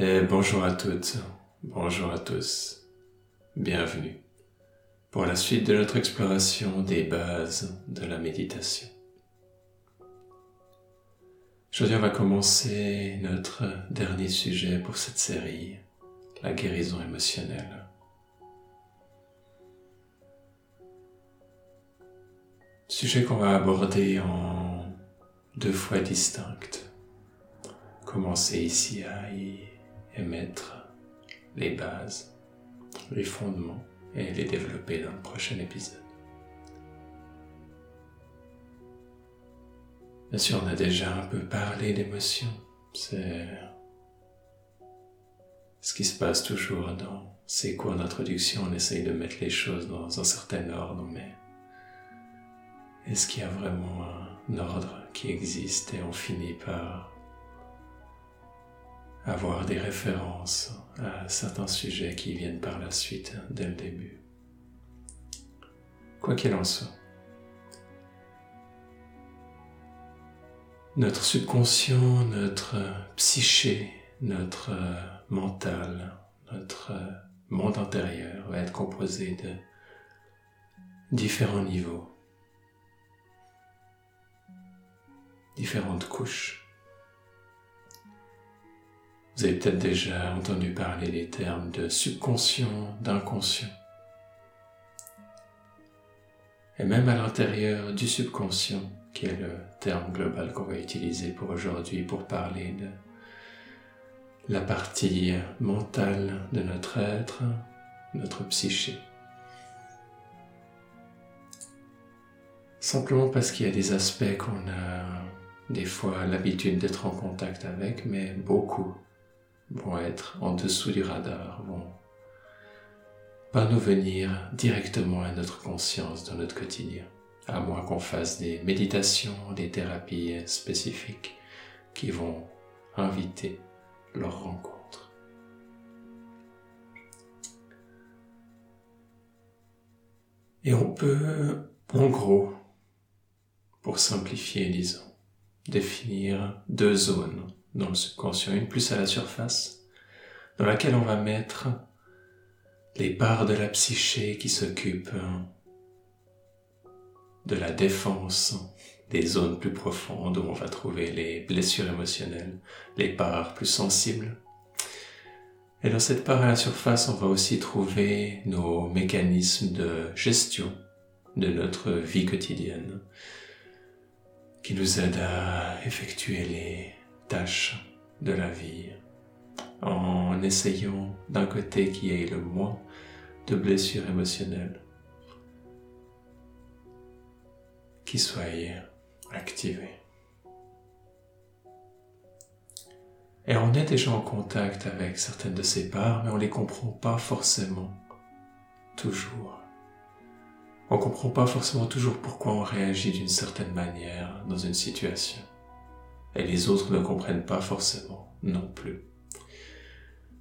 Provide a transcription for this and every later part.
Et bonjour à toutes, bonjour à tous, bienvenue pour la suite de notre exploration des bases de la méditation. Aujourd'hui, on va commencer notre dernier sujet pour cette série, la guérison émotionnelle. Sujet qu'on va aborder en deux fois distinctes. Commencer ici à y émettre les bases, les fondements et les développer dans le prochain épisode. Bien sûr, on a déjà un peu parlé d'émotion. C'est ce qui se passe toujours dans ces cours d'introduction. On essaye de mettre les choses dans un certain ordre, mais est-ce qu'il y a vraiment un ordre qui existe et on finit par avoir des références à certains sujets qui viennent par la suite dès le début. Quoi qu'il en soit, notre subconscient, notre psyché, notre mental, notre monde intérieur va être composé de différents niveaux différentes couches. Vous avez peut-être déjà entendu parler des termes de subconscient, d'inconscient. Et même à l'intérieur du subconscient, qui est le terme global qu'on va utiliser pour aujourd'hui pour parler de la partie mentale de notre être, notre psyché. Simplement parce qu'il y a des aspects qu'on a des fois l'habitude d'être en contact avec, mais beaucoup vont être en dessous du radar, vont pas nous venir directement à notre conscience dans notre quotidien, à moins qu'on fasse des méditations, des thérapies spécifiques qui vont inviter leur rencontre. Et on peut, en gros, pour simplifier, disons, définir deux zones dans le subconscient, une plus à la surface, dans laquelle on va mettre les parts de la psyché qui s'occupent de la défense des zones plus profondes où on va trouver les blessures émotionnelles, les parts plus sensibles. Et dans cette part à la surface, on va aussi trouver nos mécanismes de gestion de notre vie quotidienne, qui nous aide à effectuer les tâches de la vie en essayant d'un côté qu'il y ait le moins de blessures émotionnelles qui soient activées. Et on est déjà en contact avec certaines de ces parts, mais on ne les comprend pas forcément toujours on ne comprend pas forcément toujours pourquoi on réagit d'une certaine manière dans une situation. Et les autres ne comprennent pas forcément non plus.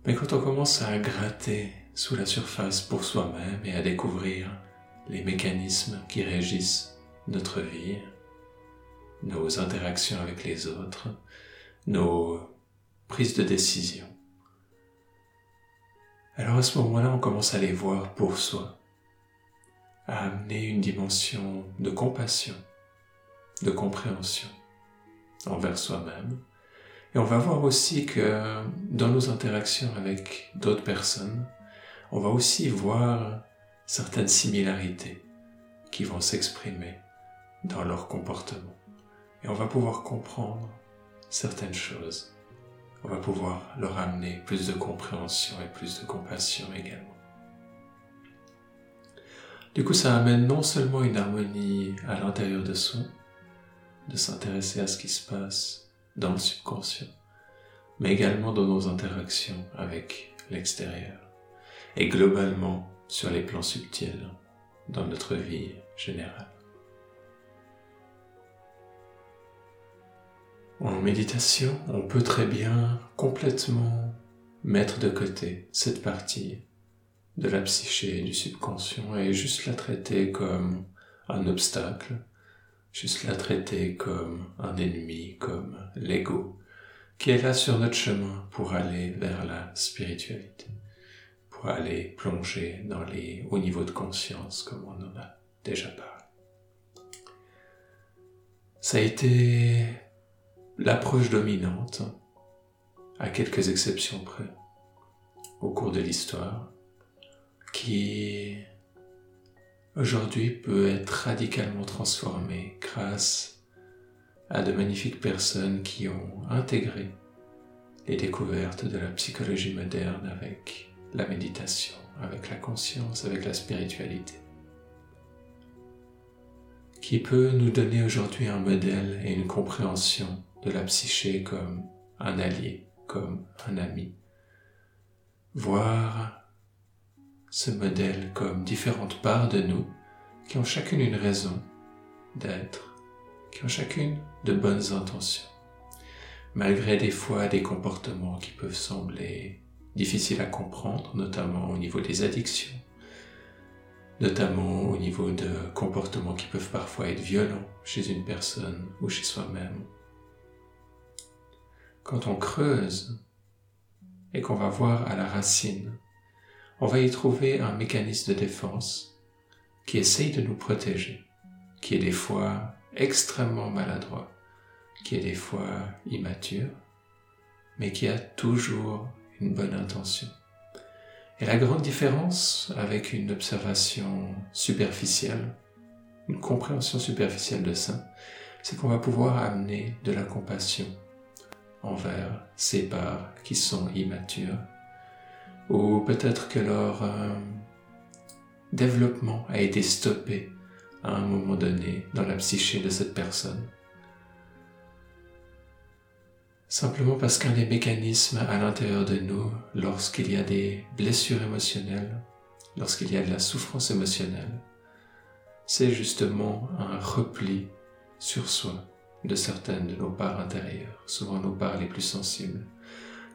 Mais quand on commence à gratter sous la surface pour soi-même et à découvrir les mécanismes qui régissent notre vie, nos interactions avec les autres, nos prises de décision, alors à ce moment-là, on commence à les voir pour soi à amener une dimension de compassion, de compréhension envers soi-même. Et on va voir aussi que dans nos interactions avec d'autres personnes, on va aussi voir certaines similarités qui vont s'exprimer dans leur comportement. Et on va pouvoir comprendre certaines choses. On va pouvoir leur amener plus de compréhension et plus de compassion également. Du coup, ça amène non seulement une harmonie à l'intérieur de soi, de s'intéresser à ce qui se passe dans le subconscient, mais également dans nos interactions avec l'extérieur et globalement sur les plans subtils dans notre vie générale. En méditation, on peut très bien complètement mettre de côté cette partie de la psyché, du subconscient, et juste la traiter comme un obstacle, juste la traiter comme un ennemi, comme l'ego, qui est là sur notre chemin pour aller vers la spiritualité, pour aller plonger dans les hauts niveaux de conscience comme on en a déjà parlé. Ça a été l'approche dominante, à quelques exceptions près, au cours de l'histoire, qui aujourd'hui peut être radicalement transformée grâce à de magnifiques personnes qui ont intégré les découvertes de la psychologie moderne avec la méditation, avec la conscience, avec la spiritualité, qui peut nous donner aujourd'hui un modèle et une compréhension de la psyché comme un allié, comme un ami, voir ce modèle comme différentes parts de nous qui ont chacune une raison d'être, qui ont chacune de bonnes intentions, malgré des fois des comportements qui peuvent sembler difficiles à comprendre, notamment au niveau des addictions, notamment au niveau de comportements qui peuvent parfois être violents chez une personne ou chez soi-même. Quand on creuse et qu'on va voir à la racine, on va y trouver un mécanisme de défense qui essaye de nous protéger, qui est des fois extrêmement maladroit, qui est des fois immature, mais qui a toujours une bonne intention. Et la grande différence avec une observation superficielle, une compréhension superficielle de ça, c'est qu'on va pouvoir amener de la compassion envers ces parts qui sont immatures, ou peut-être que leur euh, développement a été stoppé à un moment donné dans la psyché de cette personne. Simplement parce qu'un des mécanismes à l'intérieur de nous, lorsqu'il y a des blessures émotionnelles, lorsqu'il y a de la souffrance émotionnelle, c'est justement un repli sur soi de certaines de nos parts intérieures, souvent nos parts les plus sensibles,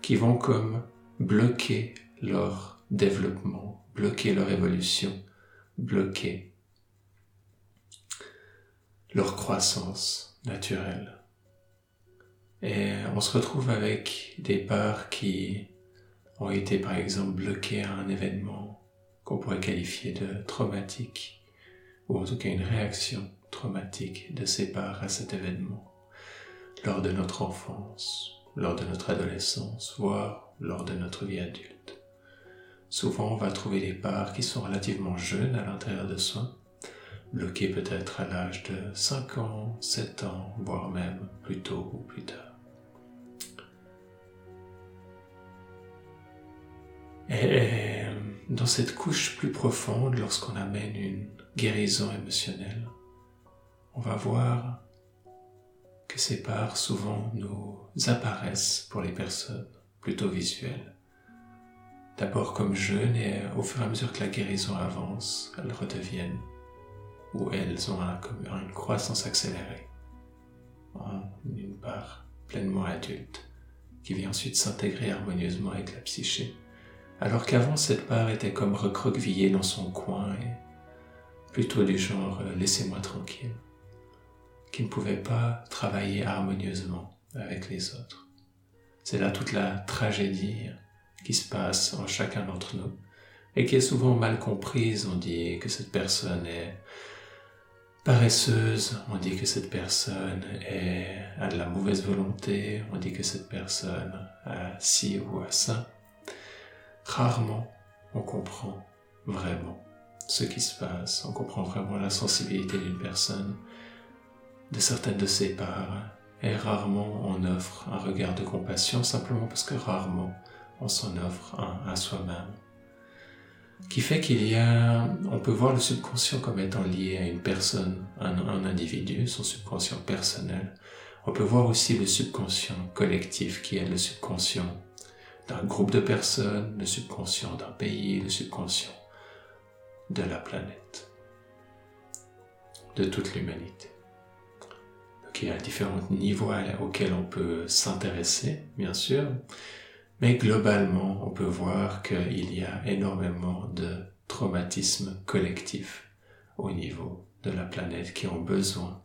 qui vont comme bloquer leur développement, bloquer leur évolution, bloquer leur croissance naturelle. Et on se retrouve avec des parts qui ont été par exemple bloquées à un événement qu'on pourrait qualifier de traumatique, ou en tout cas une réaction traumatique de ces parts à cet événement, lors de notre enfance, lors de notre adolescence, voire lors de notre vie adulte. Souvent on va trouver des parts qui sont relativement jeunes à l'intérieur de soi, bloquées peut-être à l'âge de 5 ans, 7 ans, voire même plus tôt ou plus tard. Et dans cette couche plus profonde, lorsqu'on amène une guérison émotionnelle, on va voir que ces parts souvent nous apparaissent pour les personnes plutôt visuelles. D'abord comme jeunes et au fur et à mesure que la guérison avance, elles redeviennent ou elles ont une croissance accélérée en une part pleinement adulte qui vient ensuite s'intégrer harmonieusement avec la psyché alors qu'avant cette part était comme recroquevillée dans son coin et plutôt du genre euh, laissez-moi tranquille, qui ne pouvait pas travailler harmonieusement avec les autres. C'est là toute la tragédie qui se passe en chacun d'entre nous et qui est souvent mal comprise. On dit que cette personne est paresseuse, on dit que cette personne a de la mauvaise volonté, on dit que cette personne a ci ou a ça. Rarement on comprend vraiment ce qui se passe, on comprend vraiment la sensibilité d'une personne, de certaines de ses parts, et rarement on offre un regard de compassion simplement parce que rarement on s'en offre à soi-même. Qui fait qu'il y a, on peut voir le subconscient comme étant lié à une personne, un, un individu, son subconscient personnel. On peut voir aussi le subconscient collectif qui est le subconscient d'un groupe de personnes, le subconscient d'un pays, le subconscient de la planète, de toute l'humanité. Donc il y a différents niveaux auxquels on peut s'intéresser, bien sûr, mais globalement, on peut voir qu'il y a énormément de traumatismes collectifs au niveau de la planète qui ont besoin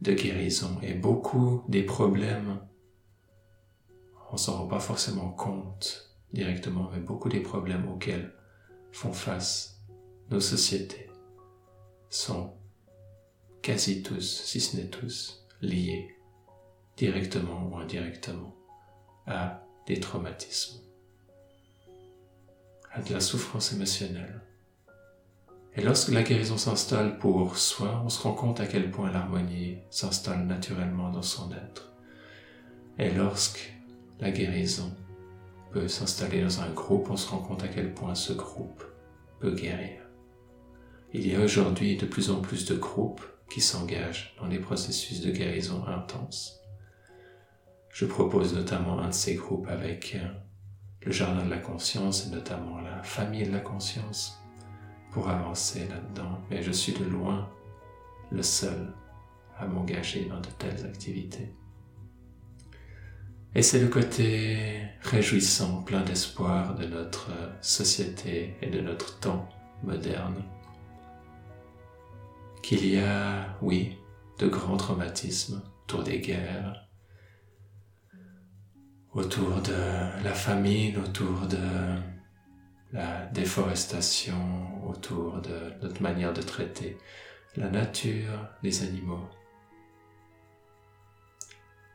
de guérison. Et beaucoup des problèmes on s'en rend pas forcément compte directement, mais beaucoup des problèmes auxquels font face nos sociétés sont quasi tous, si ce n'est tous, liés directement ou indirectement à des traumatismes, à de la souffrance émotionnelle. Et lorsque la guérison s'installe pour soi, on se rend compte à quel point l'harmonie s'installe naturellement dans son être. Et lorsque la guérison peut s'installer dans un groupe, on se rend compte à quel point ce groupe peut guérir. Il y a aujourd'hui de plus en plus de groupes qui s'engagent dans des processus de guérison intenses. Je propose notamment un de ces groupes avec euh, le Jardin de la Conscience et notamment la Famille de la Conscience pour avancer là-dedans, mais je suis de loin le seul à m'engager dans de telles activités. Et c'est le côté réjouissant, plein d'espoir de notre société et de notre temps moderne. Qu'il y a, oui, de grands traumatismes autour des guerres, autour de la famine, autour de la déforestation, autour de notre manière de traiter la nature, les animaux,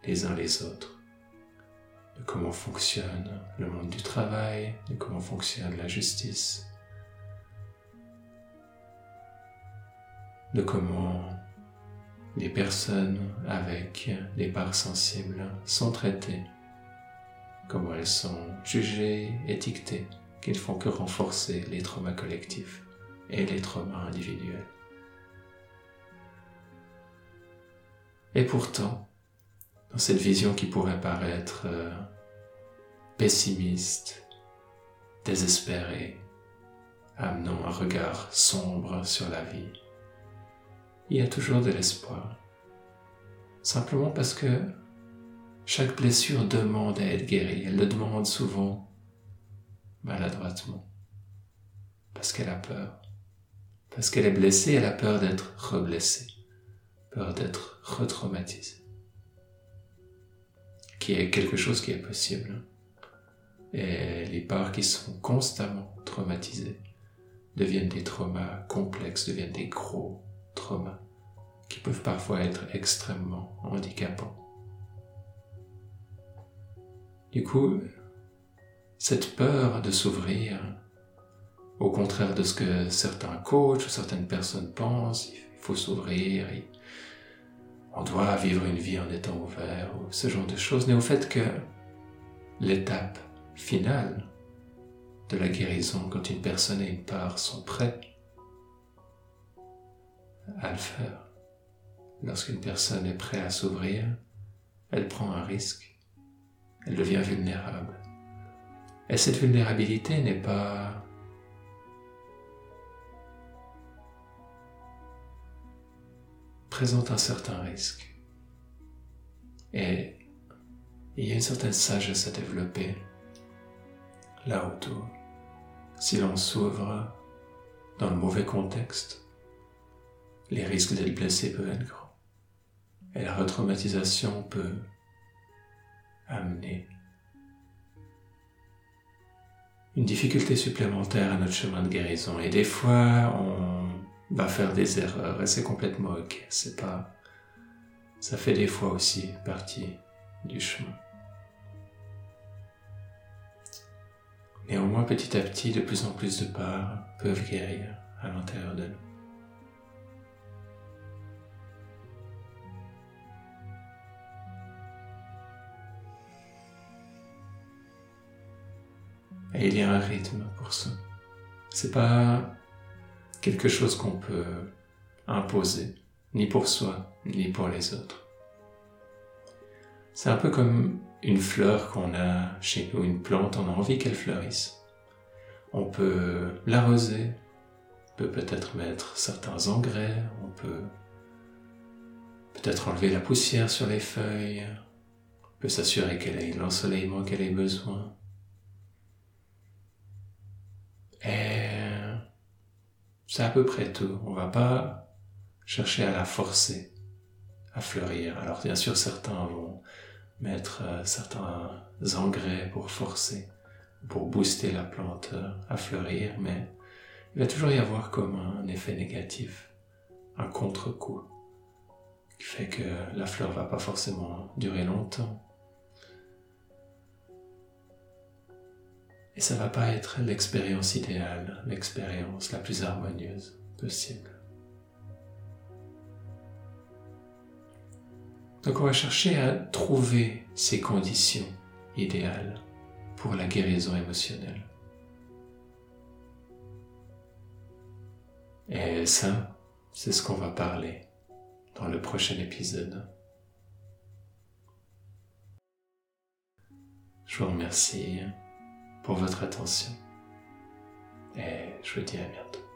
les uns les autres. De comment fonctionne le monde du travail, de comment fonctionne la justice, de comment les personnes avec des parts sensibles sont traitées, comment elles sont jugées, étiquetées, qui ne font que renforcer les traumas collectifs et les traumas individuels. Et pourtant, dans cette vision qui pourrait paraître euh, pessimiste, désespérée, amenant un regard sombre sur la vie, il y a toujours de l'espoir. Simplement parce que chaque blessure demande à être guérie. Elle le demande souvent maladroitement. Parce qu'elle a peur. Parce qu'elle est blessée, elle a peur d'être reblessée. Peur d'être retraumatisée qui est quelque chose qui est possible. Et les parts qui sont constamment traumatisées deviennent des traumas complexes, deviennent des gros traumas qui peuvent parfois être extrêmement handicapants. Du coup, cette peur de s'ouvrir, au contraire de ce que certains coachs ou certaines personnes pensent, il faut s'ouvrir, on doit vivre une vie en étant ouvert, ou ce genre de choses, mais au fait que l'étape finale de la guérison, quand une personne et une part sont prêts à le faire, lorsqu'une personne est prête à s'ouvrir, elle prend un risque, elle devient vulnérable. Et cette vulnérabilité n'est pas présente un certain risque. Et il y a une certaine sagesse à développer là autour. Si l'on s'ouvre dans le mauvais contexte, les risques d'être blessé peuvent être grands. Et la retraumatisation peut amener une difficulté supplémentaire à notre chemin de guérison. Et des fois, on va faire des erreurs et c'est complètement ok. C'est pas, ça fait des fois aussi partie du chemin. Néanmoins, petit à petit, de plus en plus de parts peuvent guérir à l'intérieur de nous. Et il y a un rythme pour ça. C'est pas quelque chose qu'on peut imposer, ni pour soi, ni pour les autres. C'est un peu comme une fleur qu'on a chez nous, une plante, on a envie qu'elle fleurisse. On peut l'arroser, on peut peut-être mettre certains engrais, on peut peut-être enlever la poussière sur les feuilles, on peut s'assurer qu'elle ait l'ensoleillement qu'elle ait besoin. Et c'est à peu près tout. On va pas chercher à la forcer à fleurir. Alors bien sûr, certains vont mettre euh, certains engrais pour forcer, pour booster la plante euh, à fleurir, mais il va toujours y avoir comme un effet négatif, un contre-coup, qui fait que la fleur va pas forcément durer longtemps. Et ça va pas être l'expérience idéale, l'expérience la plus harmonieuse possible. Donc on va chercher à trouver ces conditions idéales pour la guérison émotionnelle. Et ça, c'est ce qu'on va parler dans le prochain épisode. Je vous remercie pour votre attention et je vous dis à bientôt.